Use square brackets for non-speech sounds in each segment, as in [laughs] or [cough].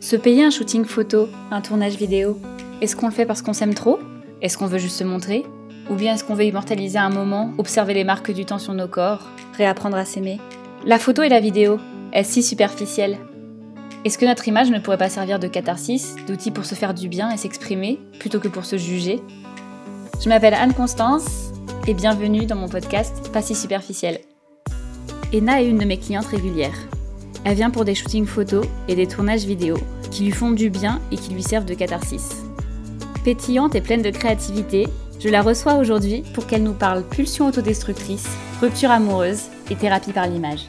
Se payer un shooting photo, un tournage vidéo, est-ce qu'on le fait parce qu'on s'aime trop? Est-ce qu'on veut juste se montrer? Ou bien est-ce qu'on veut immortaliser un moment, observer les marques du temps sur nos corps, réapprendre à s'aimer? La photo et la vidéo, est-ce si superficielle Est-ce que notre image ne pourrait pas servir de catharsis, d'outil pour se faire du bien et s'exprimer, plutôt que pour se juger? Je m'appelle Anne-Constance et bienvenue dans mon podcast Pas si superficiel. Ena est une de mes clientes régulières. Elle vient pour des shootings photos et des tournages vidéo qui lui font du bien et qui lui servent de catharsis. Pétillante et pleine de créativité, je la reçois aujourd'hui pour qu'elle nous parle pulsion autodestructrice, rupture amoureuse et thérapie par l'image.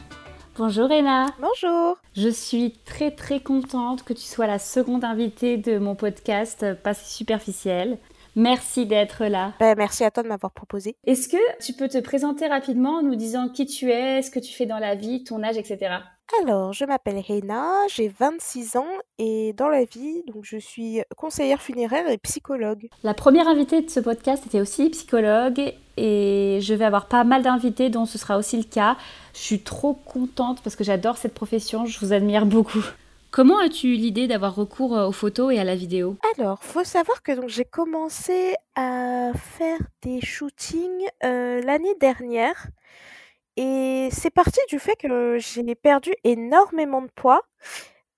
Bonjour Ena. Bonjour. Je suis très très contente que tu sois la seconde invitée de mon podcast Pas si superficiel. Merci d'être là. Ben, merci à toi de m'avoir proposé. Est-ce que tu peux te présenter rapidement en nous disant qui tu es, ce que tu fais dans la vie, ton âge, etc. Alors, je m'appelle Reina, j'ai 26 ans et dans la vie, donc je suis conseillère funéraire et psychologue. La première invitée de ce podcast était aussi psychologue et je vais avoir pas mal d'invités dont ce sera aussi le cas. Je suis trop contente parce que j'adore cette profession, je vous admire beaucoup. Comment as-tu eu l'idée d'avoir recours aux photos et à la vidéo? Alors, faut savoir que donc j'ai commencé à faire des shootings euh, l'année dernière. Et c'est parti du fait que j'ai perdu énormément de poids.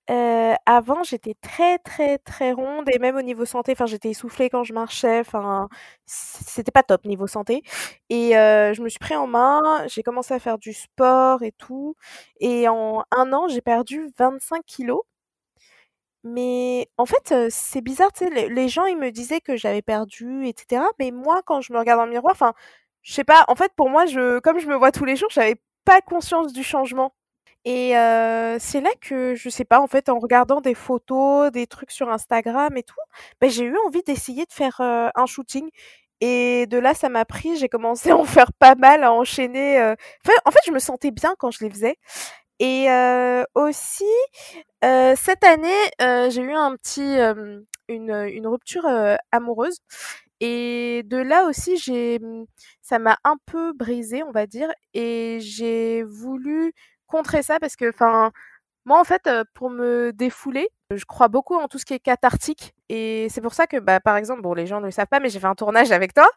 Heu, avant, j'étais très, très, très ronde et même au niveau santé, enfin, j'étais essoufflée quand je marchais, enfin, c'était pas top niveau santé et heu, je me suis pris en main, j'ai commencé à faire du sport et tout et en un an, j'ai perdu 25 kilos. Mais en fait, c'est bizarre, les gens, ils me disaient que j'avais perdu et cetera, mais moi, quand je me regarde dans le miroir, enfin je sais pas, en fait, pour moi, je comme je me vois tous les jours, j'avais pas conscience du changement. Et heu, c'est là que, je sais pas, en fait, en regardant des photos, des trucs sur Instagram et tout, bah, j'ai eu envie d'essayer de faire, heu, un shooting. Et de là, ça m'a pris, j'ai commencé à en faire pas mal, à enchaîner, heu. Enfin, en fait, je me sentais bien quand je les faisais. Et aussi, cette année, j'ai eu un petit, une, une rupture, amoureuse et de là aussi, j'ai mmh, ça m'a un peu brisée, on va dire et j'ai voulu contrer ça parce que, moi, en fait, pour me défouler, je crois beaucoup en tout ce qui est cathartique et c'est pour ça que, bah, par exemple, bon, les gens ne le savent pas, mais j'ai fait un tournage avec toi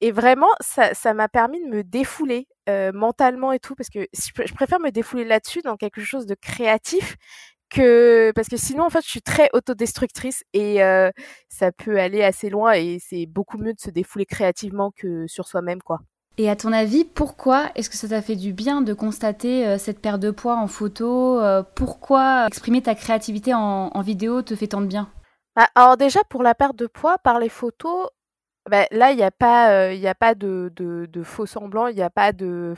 et vraiment, ça ça m'a permis de me défouler, mentalement et tout parce que je préfère me défouler là-dessus dans quelque chose de créatif que parce que sinon en fait je suis très autodestructrice et euh, ça peut aller assez loin et c'est beaucoup mieux de se défouler créativement que sur soi-même quoi. Et à ton avis, pourquoi est-ce que ça t'a fait du bien de constater euh, cette perte de poids en photo euh, Pourquoi exprimer ta créativité en, en, vidéo te fait tant de bien? Bah, Alors déjà pour la perte de poids par les photos, bah, là, il n'y a pas, il a pas de, de, faux semblants, il n'y a pas de,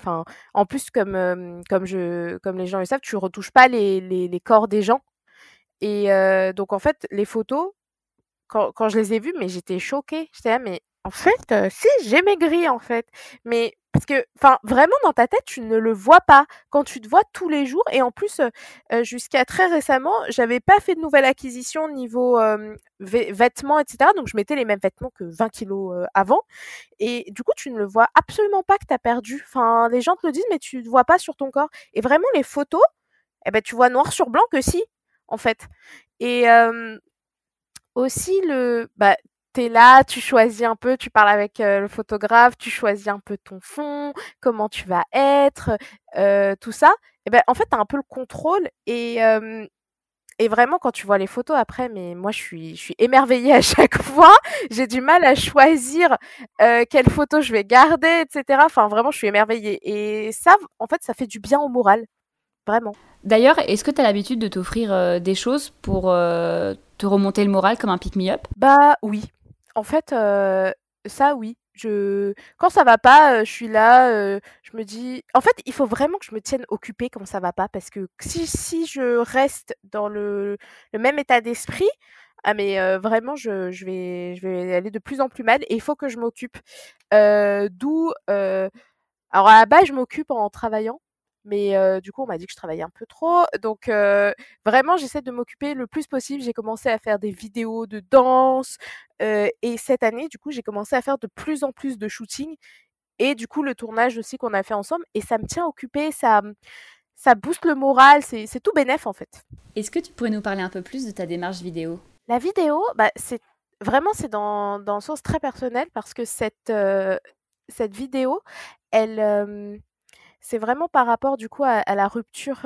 en plus comme comme je, comme les gens le savent, tu retouches pas les, les, les corps des gens. Et donc en fait, les photos, quand, quand je les ai vues, mais j'étais choquée. J'étais là, mais en fait, si j'ai maigri en fait, mais parce que, enfin, vraiment dans ta tête, tu ne le vois pas quand tu te vois tous les jours. Et en plus, jusqu'à très récemment, j'avais pas fait de nouvelle acquisition niveau vêtements, etc. Donc je mettais les mêmes vêtements que 20 kilos avant. Et du coup, tu ne le vois absolument pas que tu as perdu. Enfin, les gens te le disent, mais tu ne vois pas sur ton corps. Et vraiment, les photos, eh ben, tu vois noir sur blanc que si, en fait. Et aussi le, bah, t'es là, tu choisis un peu, tu parles avec le photographe, tu choisis un peu ton fond, comment tu vas être, tout ça. Et ben en fait, tu as un peu le contrôle et et vraiment quand tu vois les photos après, mais moi je suis je suis émerveillée [laughs] à chaque fois. J'ai du mal à choisir quelle photo je vais garder, etc. Enfin vraiment, je suis émerveillée et ça, en fait, ça fait du bien au moral, vraiment. D'ailleurs, est-ce que tu as l'habitude de t'offrir des choses pour te remonter le moral comme un pick me up Bah oui, en fait, ça oui. Je quand ça va pas, je suis là, je me dis en fait, il faut vraiment que je me tienne occupée quand ça va pas parce que si je reste dans le même état d'esprit, ah mais vraiment je je vais je vais aller de plus en plus mal et il faut que je m'occupe. d'où, alors à la base, je m'occupe en travaillant mais du coup, on m'a dit que je travaillais un peu trop. Donc vraiment, j'essaie de m'occuper le plus possible. J'ai commencé à faire des vidéos de danse et cette année, du coup, j'ai commencé à faire de plus en plus de shooting et du coup, le tournage aussi qu'on a fait ensemble et ça me tient occupée, ça ça booste le moral, c'est tout bénef en fait. Est-ce que tu pourrais nous parler un peu plus de ta démarche vidéo? La vidéo, bah, c'est vraiment c'est dans, dans le sens très personnel parce que cette, cette vidéo, elle, c'est vraiment par rapport du coup à, la rupture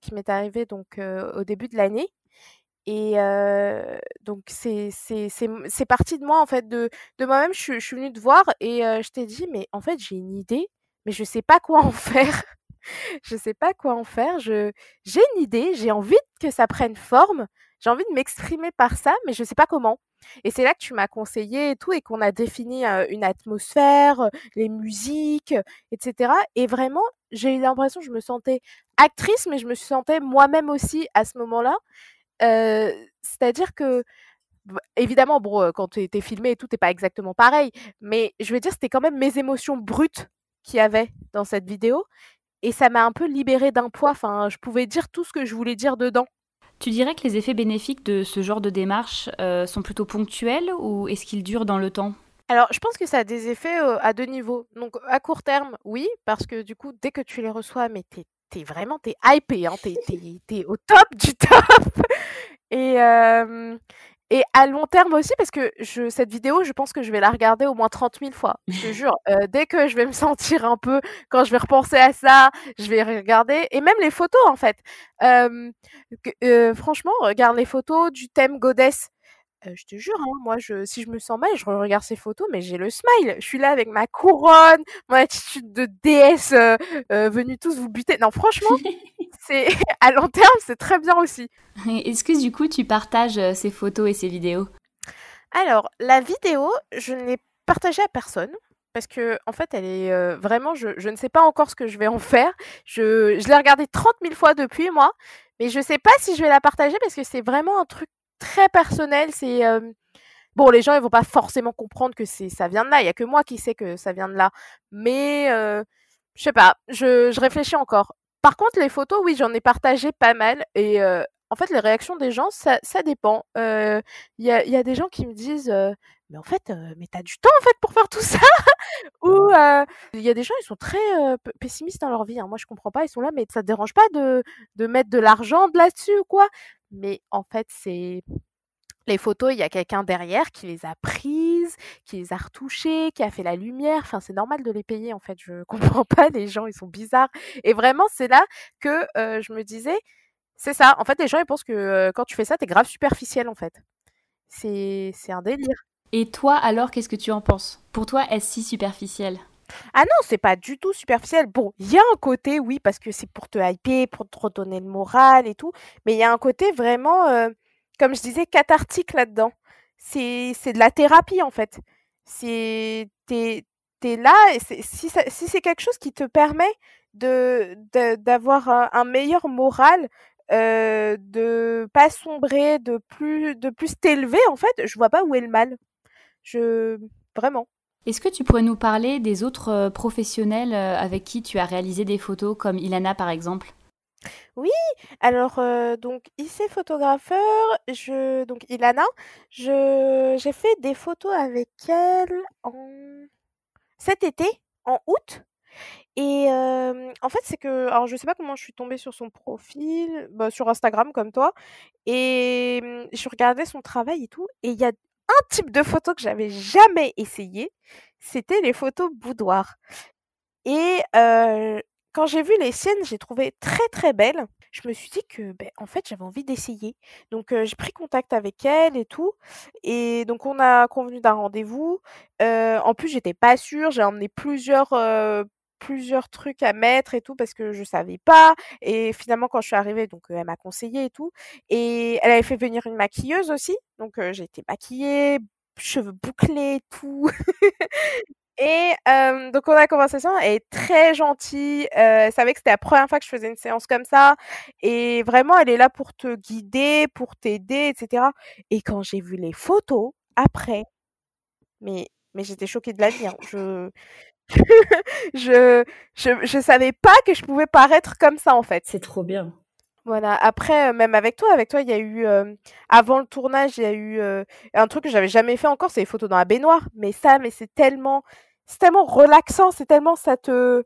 qui m'est arrivée donc au début de l'année. Et donc c'est parti de moi en fait, de moi-même. Je suis venue te voir et je t'ai dit: «Mais en fait, j'ai une idée, mais je sais pas quoi en [laughs] faire. Je sais pas quoi en faire. Je j'ai une idée, j'ai envie que ça prenne forme, j'ai envie de m'exprimer par ça, mais je sais pas comment». Et c'est là que tu m'as conseillé et tout et qu'on a défini, une atmosphère, les musiques, etc. et vraiment, j'ai eu l'impression je me sentais actrice, mais je me sentais moi-même aussi à ce moment-là. c'est-à-dire que évidemment, bon, quand tu es filmé et tout, tu pas exactement pareil, mais je veux dire, c'était quand même mes émotions brutes qu'il y avait dans cette vidéo et ça m'a un peu libérée d'un poids, enfin, je pouvais dire tout ce que je voulais dire dedans. Tu dirais que les effets bénéfiques de ce genre de démarche sont plutôt ponctuels ou est-ce qu'ils durent dans le temps? Alors, je pense que ça a des effets à deux niveaux. Donc, à court terme, oui, parce que du coup, dès que tu les reçois, mais t'es es vraiment t'es hypé, hein, t'es es, au top du [laughs] top. Et, et à long terme aussi, parce que je, cette vidéo, je pense que je vais la regarder au moins 30 000 fois. Je te [laughs] jure, dès que je vais me sentir un peu, quand je vais repenser à ça, je vais regarder. Et même les photos, en fait. franchement, regarde les photos du thème Goddess je te jure, hein, moi, je, si je me sens mal, je regarde ces photos, mais j'ai le smile. Je suis là avec ma couronne, mon attitude de déesse venue tous vous buter. Non, franchement, [laughs] c'est [laughs] à long terme, c'est très bien aussi. Est-ce que du coup, tu partages ces photos et ces vidéos? Alors, la vidéo, je ne l'ai partagée à personne. Parce que, en fait, elle est vraiment, je, je, ne sais pas encore ce que je vais en faire. Je, je l'ai regardée 30 000 fois depuis, moi. Mais je ne sais pas si je vais la partager parce que c'est vraiment un truc très personnel. C'est bon, les gens ils vont pas forcément comprendre que c'est ça vient de là. Il y a que moi qui sais que ça vient de là. Mais je sais pas, je, je, réfléchis encore. Par contre, les photos, oui, j'en ai partagé pas mal et en fait, les réactions des gens, ça, ça dépend. Il y, a, y, a, des gens qui me disent mais en fait, mais t'as du temps en fait pour faire tout ça Ou il y a des gens, ils sont très pessimistes dans leur vie. Hein. Moi, je comprends pas. Ils sont là, mais ça te dérange pas de, mettre de l'argent là-dessus ou quoi? Mais en fait, c'est les photos, il y a quelqu'un derrière qui les a prises, qui les a retouchées, qui a fait la lumière. Enfin, c'est normal de les payer en fait. Je [laughs] comprends pas. Les gens, ils sont bizarres. Et vraiment, c'est là que je me disais, c'est ça. En fait, les gens, ils pensent que quand tu fais ça, t'es grave superficiel en fait. C'est un délire. Et toi, alors, qu'est-ce que tu en penses? Pour toi, est-ce si superficiel? Ah non, c'est pas du tout superficiel. Bon, il y a un côté, oui, parce que c'est pour te hyper, pour te redonner le moral et tout, mais il y a un côté vraiment, comme je disais, cathartique là-dedans. C'est, de la thérapie, en fait. C'est, es là, si, c'est quelque chose qui te permet de, d'avoir un, meilleur moral, euh, de pas sombrer, de plus, de plus t'élever, en fait, je vois pas où est le mal. Je vraiment. Est-ce que tu pourrais nous parler des autres euh, professionnels euh, avec qui tu as réalisé des photos, comme Ilana par exemple? Oui, alors euh, donc ici photographeur, je donc Ilana, je j'ai fait des photos avec elle en cet été, en août. Et en fait, c'est que alors je sais pas comment je suis tombée sur son profil, bah, sur Instagram comme toi et mmh, je regardais son travail et tout et il y a un type de photo que j'avais jamais essayé, c'était les photos boudoir. Et quand j'ai vu les siennes, j'ai trouvé très très belles. Je me suis dit que, ben, en fait, j'avais envie d'essayer. Donc, j'ai pris contact avec elle et tout. Et donc, on a convenu d'un rendez-vous. en plus, j'étais pas sûre. J'ai emmené plusieurs plusieurs trucs à mettre et tout parce que je savais pas et finalement quand je suis arrivée donc elle m'a conseillé et tout et elle avait fait venir une maquilleuse aussi donc j'ai été maquillée cheveux bouclés tout [laughs] et donc on a conversation elle est très gentille elle savait que c'était la première fois que je faisais une séance comme ça et vraiment elle est là pour te guider pour t'aider etc et quand j'ai vu les photos après mais mais j'étais choquée de la vie hein. je [laughs] je, je, je savais pas que je pouvais paraître comme ça en fait. C'est trop bien. Voilà. Après, euh, même avec toi, avec toi, il y a eu euh, avant le tournage, il y a eu euh, un truc que j'avais jamais fait encore, c'est les photos dans la baignoire. Mais ça, mais c'est tellement, c'est tellement relaxant, c'est tellement ça te,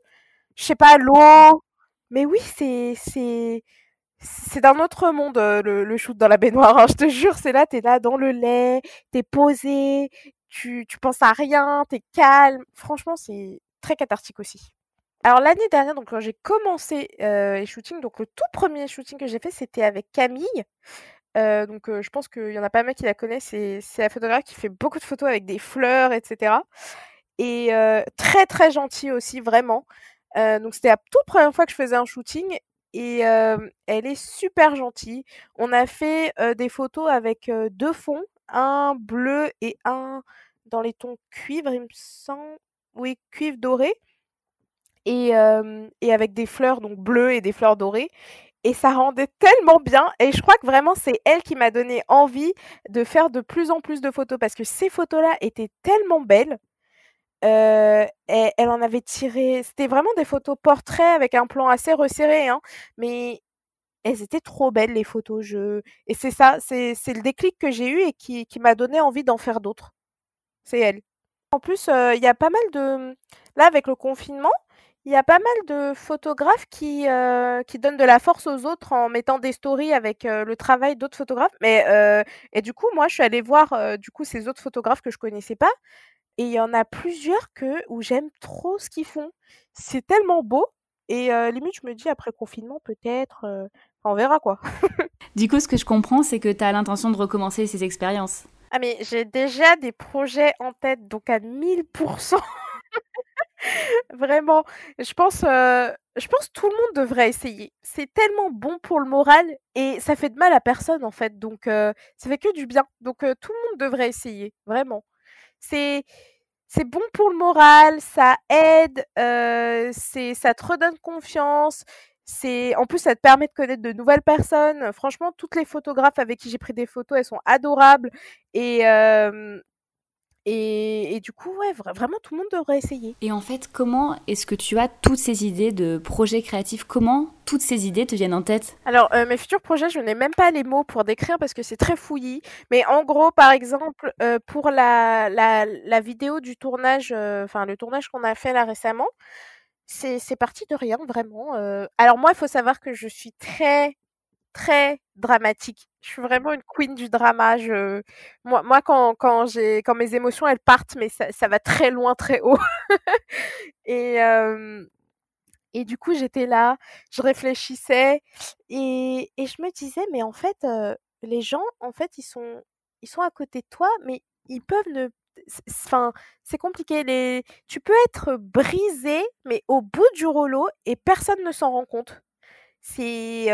je sais pas, l'eau, Mais oui, c'est c'est c'est d'un autre monde, le le shoot dans la baignoire, hein, je te jure, c'est là, tu es là dans le lait, tu es posé, tu tu penses à rien, tu es calme. Franchement, c'est très cathartique aussi. Alors l'année dernière, donc quand j'ai commencé, heu, les shootings, donc le tout 1er shooting que j'ai fait, c'était avec Camille. Heu, donc heu, je pense qu'il y en a pas mal qui la connaissent, c'est c'est la photographe qui fait beaucoup de photos avec des fleurs et cetera et très, très gentille aussi, vraiment. Donc c'était la toute 1re fois que je faisais un shooting et elle est super gentille. On a fait, des photos avec, heu, 2 fonds, un bleu et un dans les tons cuivre, il me semble. Oui, cuivre doré et et avec des fleurs donc bleues et des fleurs dorées et ça rendait tellement bien et je crois que vraiment c'est elle qui m'a donné envie de faire de plus en plus de photos parce que ces photos-là étaient tellement belles. Elle en avait tiré c'était vraiment des photos portraits avec un plan assez resserré, hein, mais elles étaient trop belles les photos, je et c'est ça, c'est c'est le déclic que j'ai eu et qui qui m'a donné envie d'en faire d'autres. C'est elle. En plus, il y a pas mal de là avec le confinement, il y a pas mal de photographes qui, qui donnent de la force aux autres en mettant des stories avec, le travail d'autres photographes. Mais et du coup, moi, je suis allée voir, du coup, ces autres photographes que je connaissais pas et il y en a plusieurs que où j'aime trop ce qu'ils font. C'est tellement beau et limite, je me dis après confinement peut-être, on verra quoi. Du coup, ce que je comprends, c'est que tu as l'intention de recommencer ces expériences? Ah mais j'ai déjà des projets en tête, donc à 1000% [laughs] Vraiment, je pense, heu, je pense tout le monde devrait essayer. C'est tellement bon pour le moral et ça fait de mal à personne, en fait, donc heu, ça fait que du bien. Donc heu, tout le monde devrait essayer, vraiment. C'est bon pour le moral, ça aide, c'est ça te redonne confiance, c'est en plus, ça te permet de connaître de nouvelles personnes. Franchement, toutes les photographes avec qui j'ai pris des photos, elles sont adorables et et et du coup, ouais, vra vraiment tout le monde devrait essayer. Et en fait, comment est-ce que tu as toutes ces idées de projets créatifs? Comment toutes ces idées te viennent en tête? Alors, heu, mes futurs projets, je n'ai même pas les mots pour décrire parce que c'est très fouillis. Mais en gros, par exemple, heu, pour la la la vidéo du tournage, enfin le tournage qu'on a fait là récemment, c'est parti de rien vraiment. Alors moi, il faut savoir que je suis très, très dramatique. Je suis vraiment une queen du drama. Je moi moi quand quand quand mes émotions, elles partent, mais ça va très loin, très haut [laughs] et et du coup, j'étais là, je réfléchissais et et je me disais: «Mais en fait, les gens, en fait, ils sont ils sont à côté de toi, mais ils peuvent ne enfin, c'est compliqué, tu peux être brisé, mais au bout du rouleau et personne ne s'en rend compte». C'est,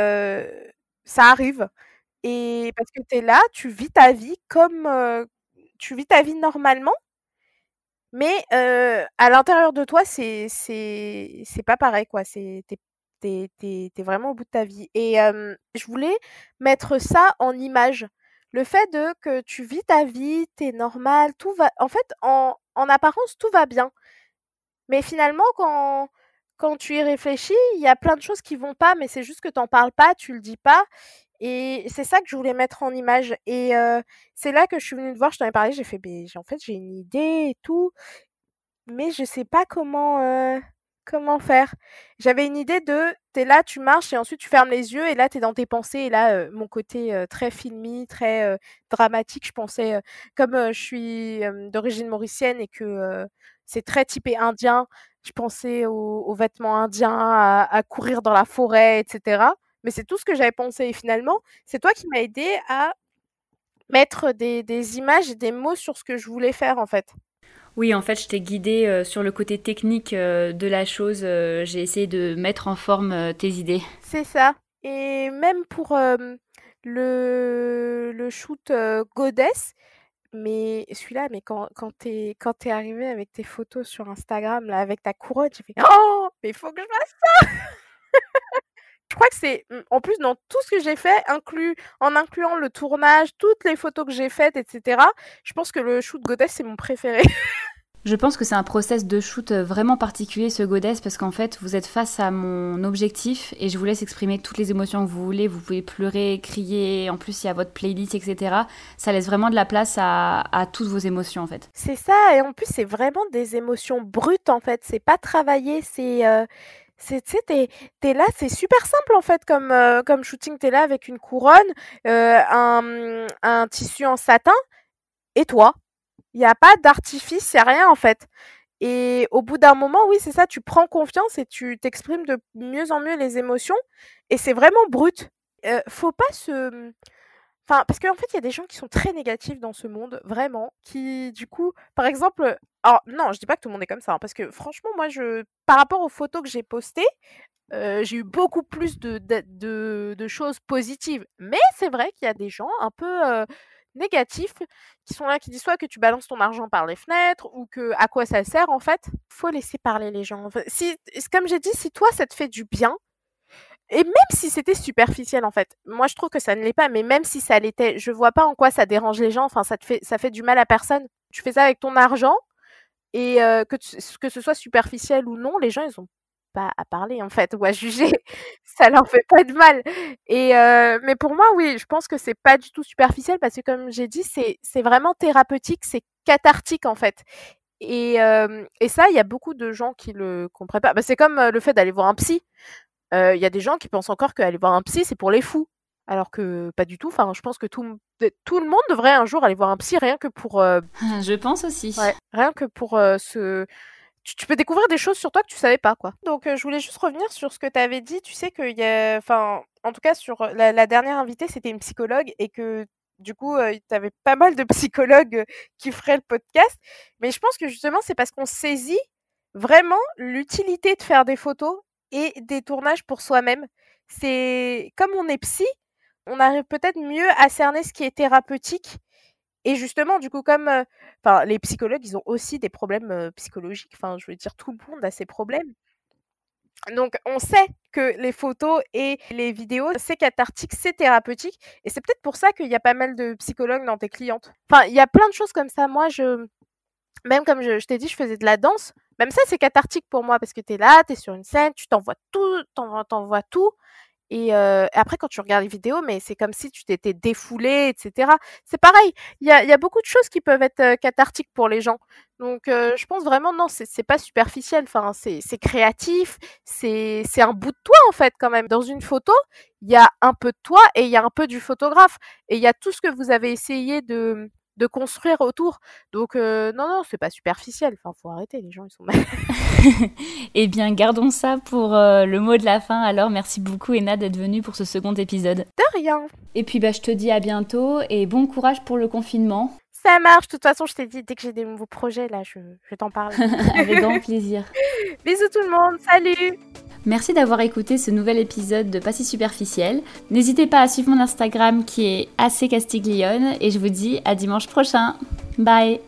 ça arrive et parce que tu es là, tu vis ta vie comme, tu vis ta vie normalement mais à l'intérieur de toi, c'est c'est pas pareil, quoi. C'est tu es tu es tu es tu es vraiment au bout de ta vie et je voulais mettre ça en image. Le fait de que tu vis ta vie, tu es normal, tout va en fait, en en apparence, tout va bien. Mais finalement, quand quand tu y réfléchis, il y a plein de choses qui vont pas, mais c'est juste que tu en parles pas, tu le dis pas et c'est ça que je voulais mettre en image et c'est là que je suis venue te voir, je t'en ai parlé, j'ai fait: «Beh, j en fait, j'ai une idée et tout, mais je sais pas comment, comment faire». J'avais une idée de là, tu marches et ensuite tu fermes les yeux et là, tu es dans tes pensées et là, heu, mon côté, heu, très filmy, très, heu, dramatique, je pensais, comme, je suis, d'origine mauricienne et que, c'est très typé indien, je pensais aux vêtements indiens, à courir dans la forêt et cetera. Mais c'est tout ce que j'avais pensé et finalement, c'est toi qui m'as aidée à mettre des des images et des mots sur ce que je voulais faire, en fait. Oui, en fait, je t'ai guidée, heu, sur le côté technique, heu, de la chose, heu, j'ai essayé de mettre en forme, tes idées. C'est ça et même pour, le shoot, goddess, mais celui-là, mais quand quand tu es quand tu es arrivée avec tes photos sur Instagram, là, avec ta couronne, j'ai fait: «Oh, mais il faut que je fasse ça!» Je crois que c'est, mmh, en plus, dans tout ce que j'ai fait, inclus en incluant le tournage, toutes les photos que j'ai faites et cetera, je pense que le shoot goddess, c'est mon préféré. [laughs] Je pense que c'est un process de shoot, heu, vraiment particulier, ce goddess, parce qu'en fait, vous êtes face à mon objectif et je vous laisse exprimer toutes les émotions que vous voulez. Vous pouvez pleurer, crier, en plus, il y a votre playlist et cetera. Ça laisse vraiment de la place à à toutes vos émotions, en fait. C'est ça et en plus, c'est vraiment des émotions brutes, en fait. C'est pas travaillé, c'est, heu, C'est tu sais, tu là, c'est super simple en fait comme, heu, comme shooting. Tu es là avec une couronne, heu, un, un tissu en satin et toi. Il y a pas d'artifice, il a rien en fait et au bout d'un moment, oui, c'est ça, tu prends confiance et tu t'exprimes de mieux en mieux les émotions et c'est vraiment brut. Heu, faut pas se, Enfin, parce qu'en fait, il y a des gens qui sont très négatifs dans ce monde, vraiment, qui du coup, par exemple, alors non, je dis pas que tout le monde est comme ça, hein, parce que franchement, moi, je, par rapport aux photos que j'ai postées, j'ai eu beaucoup plus de, de, choses positives. Mais c'est vrai qu'il y a des gens un peu négatifs qui sont là, qui disent soit que tu balances ton argent par les fenêtres ou que à quoi ça sert en fait. Faut laisser parler les gens. si, comme j'ai dit, si toi ça te fait du bien, et même si c'était superficiel en fait, moi je trouve que ça ne l'est pas, mais même si ça l'était, je vois pas en quoi ça dérange les gens. Enfin, ça te fait, ça fait du mal à personne. Tu fais ça avec ton argent et euh, que que ce soit superficiel ou non, les gens ils ont pas à parler en fait ou à juger. [laughs] ça leur fait pas de mal. Et euh, mais pour moi, oui, je pense que c'est pas du tout superficiel parce que comme j'ai dit, c'est c'est vraiment thérapeutique, c'est cathartique en fait. Et, euh, et ça, il y a beaucoup de gens qui le comprennent pas. Bah, c'est comme le fait d'aller voir un psy il y a des gens qui pensent encore qu'aller voir un psy, c'est pour les fous. Alors que pas du tout. Enfin, je pense que tout, tout le monde devrait un jour aller voir un psy, rien que pour. [laughs] Je pense aussi. rien que pour se. Tu, peux découvrir des choses sur toi que tu savais pas, quoi. Donc, je voulais juste revenir sur ce que tu avais dit. Tu sais qu'il y a. Enfin, en tout cas, sur la, dernière invitée, c'était une psychologue et que du coup, tu avais pas mal de [laughs] psychologues qui feraient le podcast. Mais je pense que justement, c'est parce qu'on saisit vraiment l'utilité de faire des photos et des tournages pour soi-même. C'est comme on est psy, on arrive peut-être mieux à cerner ce qui est thérapeutique. Et justement, du coup, comme enfin, les psychologues, ils ont aussi des problèmes psychologiques. Enfin, je veux dire, tout le monde a ses problèmes. Donc, on sait que les photos et les vidéos, c'est cathartique, c'est thérapeutique. Et c'est peut-être pour ça qu'il y a pas mal de psychologues dans tes clientes. Enfin, il y a plein de choses comme ça. Moi, je, même comme je, t'ai dit, je faisais de la danse. Même ça, c'est cathartique pour moi parce que tu es là, tu es sur une scène, tu t'envoies tout, t'envoies tout. Et euh, après, quand tu regardes les vidéos, mais c'est comme si tu t'étais défoulé, etc. C'est pareil. Il y a, y a, beaucoup de choses qui peuvent être cathartiques pour les gens. Donc, euh, je pense vraiment non, c'est pas superficiel. Enfin, c'est créatif. C'est un bout de toi en fait quand même. Dans une photo, il y a un peu de toi et il y a un peu du photographe. Et il y a tout ce que vous avez essayé de de construire autour. Donc non, non, c'est pas superficiel. Enfin, faut arrêter, les gens, ils sont mal. [laughs] eh bien, gardons ça pour le mot de la fin. Alors, merci beaucoup, Ena, d'être venue pour ce second épisode. De rien. Et puis, bah, je te dis à bientôt et bon courage pour le confinement. Ça marche. De toute façon, je t'ai dit, dès que j'ai des nouveaux projets, là, je, je t'en parle. [laughs] Avec grand plaisir. [laughs] Bisous tout le monde. Salut. Merci d'avoir écouté ce nouvel épisode de Pas si superficiel. N'hésitez pas à suivre mon Instagram qui est assez castiglione et je vous dis à dimanche prochain. Bye